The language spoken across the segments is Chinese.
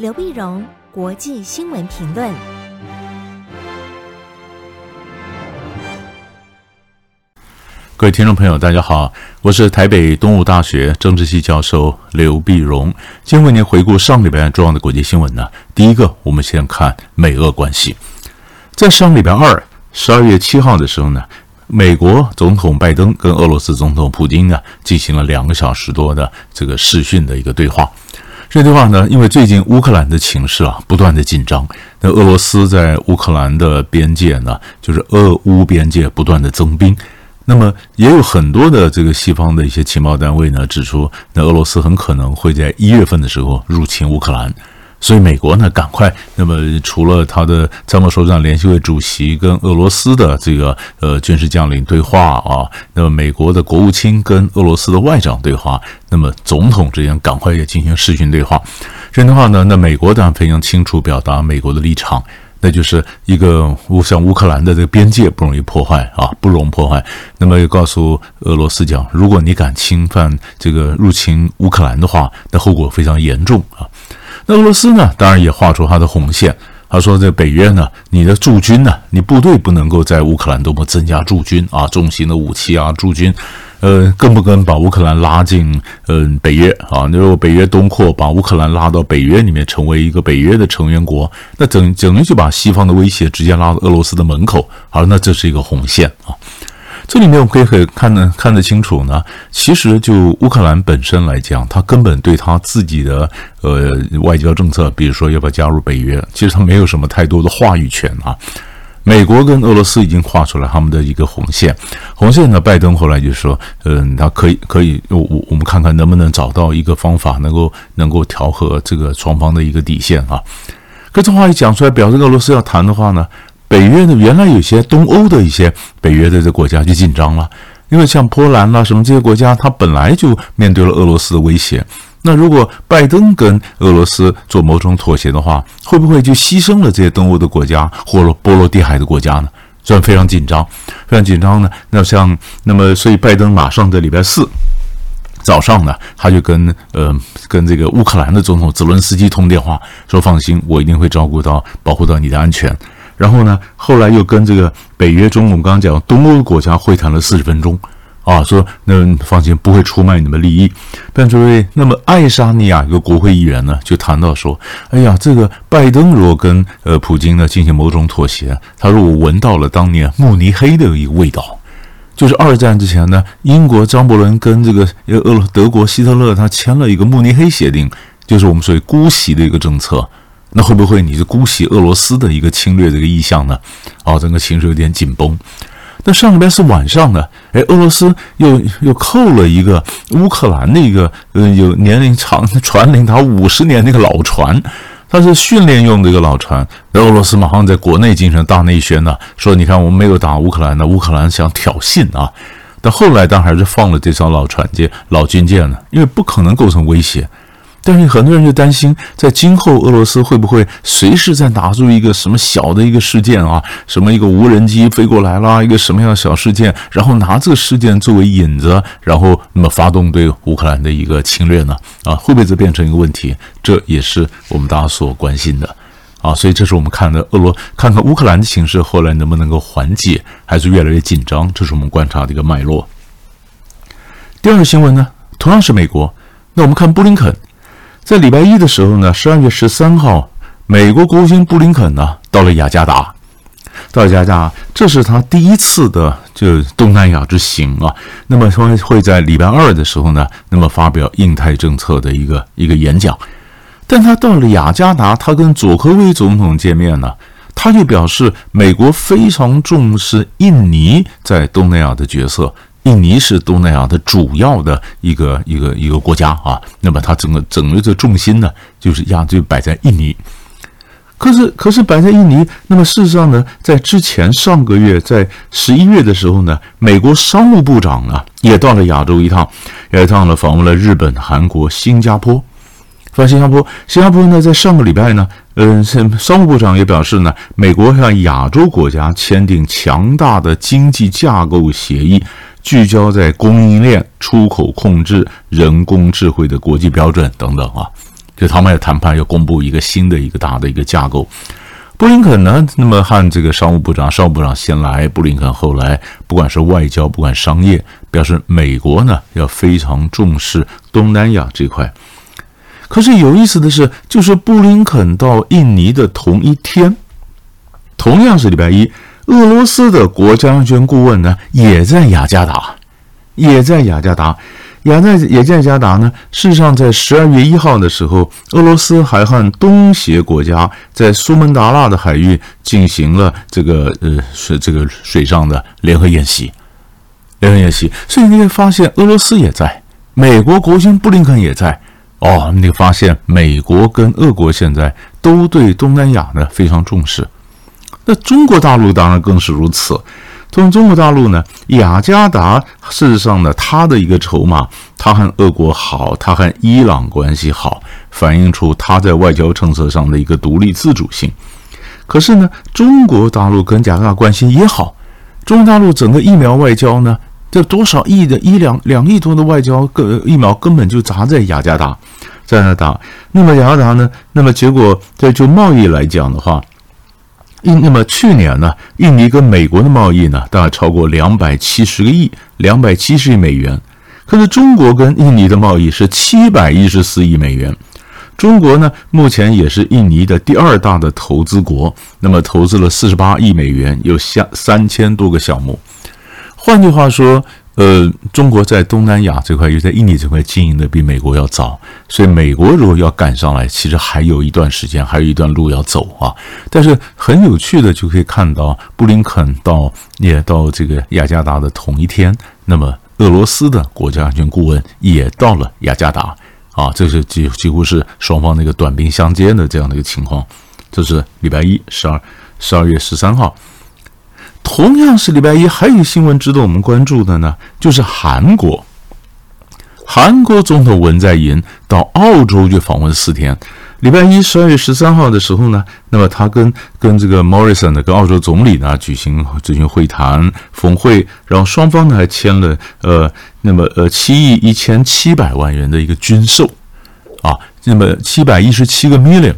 刘碧荣，国际新闻评论。各位听众朋友，大家好，我是台北东吴大学政治系教授刘碧荣，今天为您回顾上礼拜重要的国际新闻呢。第一个，我们先看美俄关系，在上礼拜二，十二月七号的时候呢。美国总统拜登跟俄罗斯总统普京呢进行了两个小时多的这个视讯的一个对话。这句话呢，因为最近乌克兰的情势啊不断的紧张，那俄罗斯在乌克兰的边界呢，就是俄乌边界不断的增兵，那么也有很多的这个西方的一些情报单位呢指出，那俄罗斯很可能会在一月份的时候入侵乌克兰。所以美国呢，赶快那么除了他的参谋首长联席会主席跟俄罗斯的这个呃军事将领对话啊，那么美国的国务卿跟俄罗斯的外长对话，那么总统之间赶快也进行视讯对话。这样的话呢，那美国当然非常清楚表达美国的立场，那就是一个乌像乌克兰的这个边界不容易破坏啊，不容破坏。那么又告诉俄罗斯讲，如果你敢侵犯这个入侵乌克兰的话，那后果非常严重啊。那俄罗斯呢，当然也画出他的红线。他说：“这北约呢，你的驻军呢，你部队不能够在乌克兰多么增加驻军啊，重型的武器啊，驻军，呃，更不跟把乌克兰拉进嗯北约啊。如果北约东扩，把乌克兰拉到北约里面，成为一个北约的成员国，那整整于就把西方的威胁直接拉到俄罗斯的门口。好，那这是一个红线啊。”这里面我们可以很看得看得清楚呢。其实就乌克兰本身来讲，他根本对他自己的呃外交政策，比如说要不要加入北约，其实他没有什么太多的话语权啊。美国跟俄罗斯已经画出来他们的一个红线，红线呢，拜登后来就说，嗯，他可以可以，我我我们看看能不能找到一个方法，能够能够调和这个双方的一个底线啊。可这话一讲出来，表示俄罗斯要谈的话呢？北约呢，原来有些东欧的一些北约的这国家就紧张了，因为像波兰啦什么这些国家，它本来就面对了俄罗斯的威胁。那如果拜登跟俄罗斯做某种妥协的话，会不会就牺牲了这些东欧的国家或者波罗的海的国家呢？所以非常紧张，非常紧张呢。那像那么，所以拜登马上在礼拜四早上呢，他就跟呃跟这个乌克兰的总统泽伦斯基通电话，说放心，我一定会照顾到保护到你的安全。然后呢，后来又跟这个北约中，我们刚刚讲东欧国家会谈了四十分钟，啊，说那放心不会出卖你们利益。但诸位，那么爱沙尼亚一个国会议员呢，就谈到说，哎呀，这个拜登如果跟呃普京呢进行某种妥协，他说我闻到了当年慕尼黑的一个味道，就是二战之前呢，英国张伯伦跟这个俄德国希特勒他签了一个慕尼黑协定，就是我们所谓姑息的一个政策。那会不会你是姑息俄罗斯的一个侵略这个意向呢？啊，整个情势有点紧绷。那上礼拜是晚上呢，哎，俄罗斯又又扣了一个乌克兰的一个呃有年龄长船龄达五十年那个老船，它是训练用的一个老船。那俄罗斯马上在国内进行大内宣呢，说你看我们没有打乌克兰呢，乌克兰想挑衅啊。但后来当然还是放了这艘老船舰、老军舰呢，因为不可能构成威胁。但是很多人就担心，在今后俄罗斯会不会随时再拿出一个什么小的一个事件啊，什么一个无人机飞过来啦，一个什么样的小事件，然后拿这个事件作为引子，然后那么发动对乌克兰的一个侵略呢？啊，会不会这变成一个问题？这也是我们大家所关心的啊。所以这是我们看的俄罗，看看乌克兰的形势后来能不能够缓解，还是越来越紧张？这是我们观察的一个脉络。第二个新闻呢，同样是美国，那我们看布林肯。在礼拜一的时候呢，十二月十三号，美国国务卿布林肯呢到了雅加达，到了雅加达，这是他第一次的就东南亚之行啊。那么他会在礼拜二的时候呢，那么发表印太政策的一个一个演讲。但他到了雅加达，他跟佐科威总统见面呢，他就表示美国非常重视印尼在东南亚的角色。印尼是东南亚的主要的一个一个一个国家啊，那么它整个整个的重心呢，就是压就摆在印尼。可是可是摆在印尼，那么事实上呢，在之前上个月在十一月的时候呢，美国商务部长呢也到了亚洲一趟，也到了访问了日本、韩国、新加坡。发现新加坡，新加坡呢在上个礼拜呢，嗯，商务部长也表示呢，美国向亚洲国家签订强大的经济架构协议。聚焦在供应链、出口控制、人工智慧的国际标准等等啊，就他们要谈判，要公布一个新的一个大的一个架构。布林肯呢，那么和这个商务部长、商务部长先来，布林肯后来，不管是外交，不管商业，表示美国呢要非常重视东南亚这块。可是有意思的是，就是布林肯到印尼的同一天，同样是礼拜一，俄罗斯的国家安全顾问呢也在雅加达，也在雅加达。雅在也在加达呢。事实上，在十二月一号的时候，俄罗斯还和东协国家在苏门答腊的海域进行了这个呃是这个水上的联合演习，联合演习。所以你会发现，俄罗斯也在，美国国务卿布林肯也在。哦，你发现美国跟俄国现在都对东南亚呢非常重视。那中国大陆当然更是如此。从中国大陆呢，雅加达事实上呢，它的一个筹码，它和俄国好，它和伊朗关系好，反映出它在外交政策上的一个独立自主性。可是呢，中国大陆跟雅加达关系也好，中国大陆整个疫苗外交呢，这多少亿的一两两亿多的外交个疫苗根本就砸在雅加达，在那打。那么雅加达呢，那么结果在就贸易来讲的话。印那么去年呢，印尼跟美国的贸易呢，大概超过两百七十个亿，两百七十亿美元。可是中国跟印尼的贸易是七百一十四亿美元。中国呢，目前也是印尼的第二大的投资国，那么投资了四十八亿美元，有三三千多个项目。换句话说。呃，中国在东南亚这块，又在印尼这块经营的比美国要早，所以美国如果要赶上来，其实还有一段时间，还有一段路要走啊。但是很有趣的，就可以看到布林肯到也到这个雅加达的同一天，那么俄罗斯的国家安全顾问也到了雅加达啊，这是几几乎是双方那个短兵相接的这样的一个情况。这是礼拜一，十二十二月十三号。同样是礼拜一，还有新闻值得我们关注的呢，就是韩国。韩国总统文在寅到澳洲去访问四天。礼拜一，十二月十三号的时候呢，那么他跟跟这个 Morrison 呢，跟澳洲总理呢举行举行会谈峰会，然后双方呢还签了呃，那么呃七亿一千七百万元的一个军售啊，那么七百一十七个 million。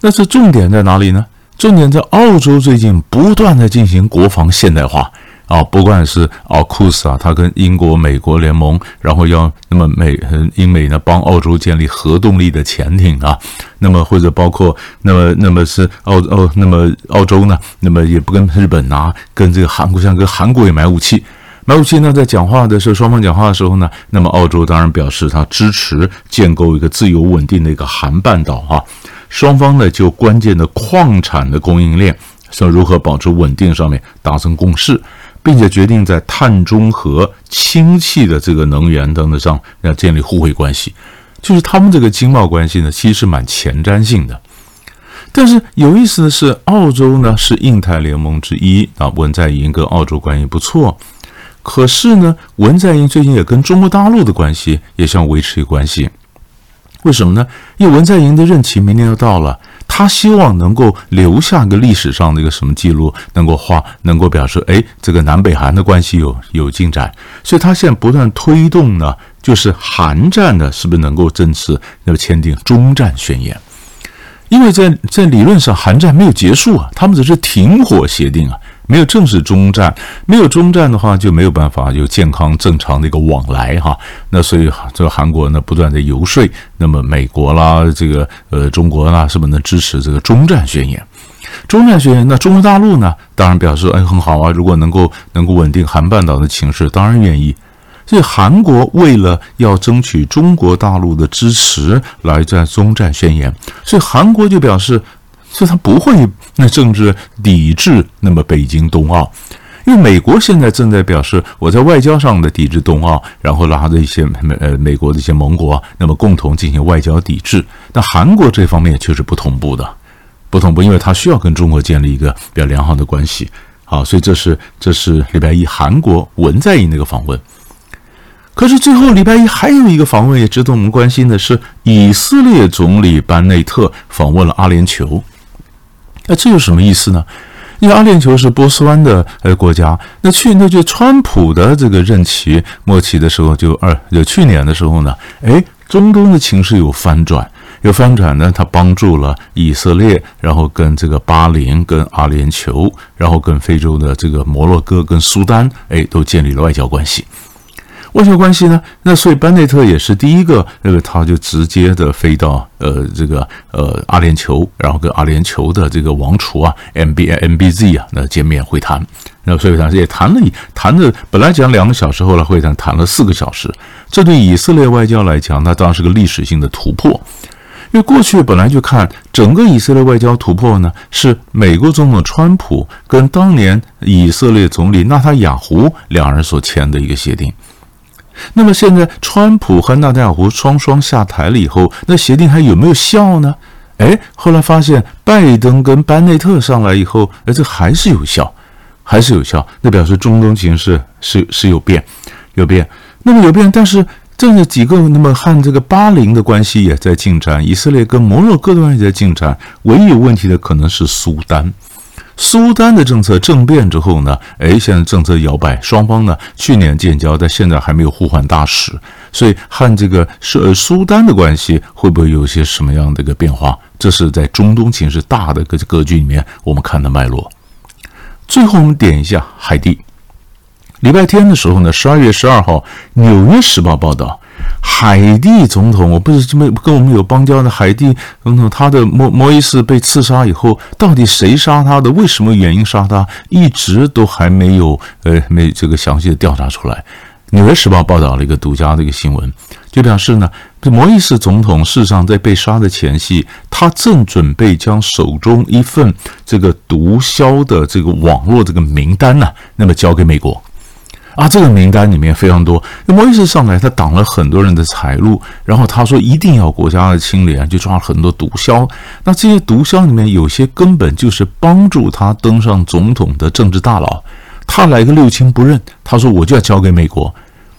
那这重点在哪里呢？重点在澳洲最近不断的进行国防现代化。啊，不管是啊库斯啊，他跟英国、美国联盟，然后要那么美英美呢帮澳洲建立核动力的潜艇啊，那么或者包括那么那么是澳澳那么澳洲呢，那么也不跟日本啊，跟这个韩国像跟韩国也买武器，买武器呢，在讲话的时候，双方讲话的时候呢，那么澳洲当然表示他支持建构一个自由稳定的一个韩半岛啊。双方呢，就关键的矿产的供应链，说如何保持稳定上面达成共识，并且决定在碳中和、氢气的这个能源等等上要建立互惠关系。就是他们这个经贸关系呢，其实是蛮前瞻性的。但是有意思的是，澳洲呢是印太联盟之一啊，文在寅跟澳洲关系不错。可是呢，文在寅最近也跟中国大陆的关系也想维持一个关系。为什么呢？因为文在寅的任期明年要到了，他希望能够留下个历史上的一个什么记录，能够画，能够表示，哎，这个南北韩的关系有有进展，所以他现在不断推动呢，就是韩战呢，是不是能够正式要签订终战宣言？因为在在理论上，韩战没有结束啊，他们只是停火协定啊。没有正式中战，没有中战的话，就没有办法有健康正常的一个往来哈。那所以这个韩国呢，不断的游说，那么美国啦，这个呃中国啦，是不是能支持这个中战宣言？中战宣言，那中国大陆呢，当然表示哎很好啊，如果能够能够稳定韩半岛的情势，当然愿意。所以韩国为了要争取中国大陆的支持，来在中战宣言，所以韩国就表示。所以他不会那政治抵制那么北京冬奥，因为美国现在正在表示我在外交上的抵制冬奥，然后拉着一些美呃美国的一些盟国，那么共同进行外交抵制。那韩国这方面却是不同步的，不同步，因为他需要跟中国建立一个比较良好的关系。好，所以这是这是礼拜一韩国文在寅那个访问。可是最后礼拜一还有一个访问也值得我们关心的是，以色列总理班内特访问了阿联酋。那这有什么意思呢？因为阿联酋是波斯湾的呃国家，那去那就川普的这个任期末期的时候就，二就去年的时候呢，哎，中东的情势有翻转，有翻转呢，他帮助了以色列，然后跟这个巴林、跟阿联酋，然后跟非洲的这个摩洛哥、跟苏丹，哎，都建立了外交关系。外交关系呢，那所以班内特也是第一个，那个他就直接的飞到呃这个呃阿联酋，然后跟阿联酋的这个王储啊 M B M B Z 啊那见面会谈。那所以当时也谈了，谈了本来讲两个小时，后来会谈谈了四个小时。这对以色列外交来讲，那当然是个历史性的突破。因为过去本来就看整个以色列外交突破呢，是美国总统川普跟当年以色列总理纳塔雅胡两人所签的一个协定。那么现在川普和纳塔尔胡双双下台了以后，那协定还有没有效呢？哎，后来发现拜登跟班内特上来以后，哎，这还是有效，还是有效。那表示中东情势是是有变，有变。那么有变，但是。这是几个，那么和这个巴林的关系也在进展，以色列跟摩洛哥的关系在进展。唯一有问题的可能是苏丹，苏丹的政策政变之后呢，哎，现在政策摇摆，双方呢去年建交，但现在还没有互换大使，所以和这个是苏丹的关系会不会有些什么样的一个变化？这是在中东情势大的个格局里面我们看的脉络。最后我们点一下海地。礼拜天的时候呢，十二月十二号，《纽约时报》报道，海地总统，我不是这么跟我们有邦交的海地总统，他的摩摩伊斯被刺杀以后，到底谁杀他的？为什么原因杀他？一直都还没有呃没这个详细的调查出来。《纽约时报》报道了一个独家的一个新闻，就表示呢，这摩伊斯总统事实上在被杀的前夕，他正准备将手中一份这个毒枭的这个网络这个名单呢、那么交给美国。啊，这个名单里面非常多。那摩伊斯上来，他挡了很多人的财路，然后他说一定要国家的清廉，就抓了很多毒枭。那这些毒枭里面有些根本就是帮助他登上总统的政治大佬，他来个六亲不认，他说我就要交给美国。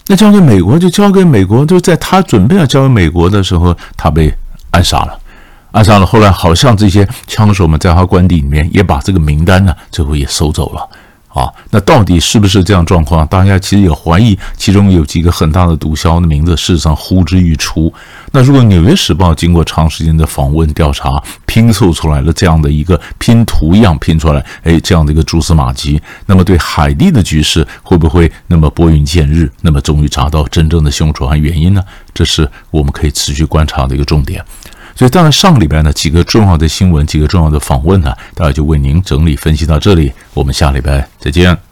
那交给美国就交给美国，就在他准备要交给美国的时候，他被暗杀了，暗杀了。后来好像这些枪手们在他官邸里面也把这个名单呢，最后也收走了。啊，那到底是不是这样状况？大家其实也怀疑，其中有几个很大的毒枭的名字，事实上呼之欲出。那如果《纽约时报》经过长时间的访问调查，拼凑出来了这样的一个拼图一样拼出来，哎，这样的一个蛛丝马迹，那么对海地的局势会不会那么拨云见日？那么终于找到真正的凶手和原因呢？这是我们可以持续观察的一个重点。所以，当然上个礼拜呢，几个重要的新闻，几个重要的访问呢，大家就为您整理分析到这里。我们下礼拜再见。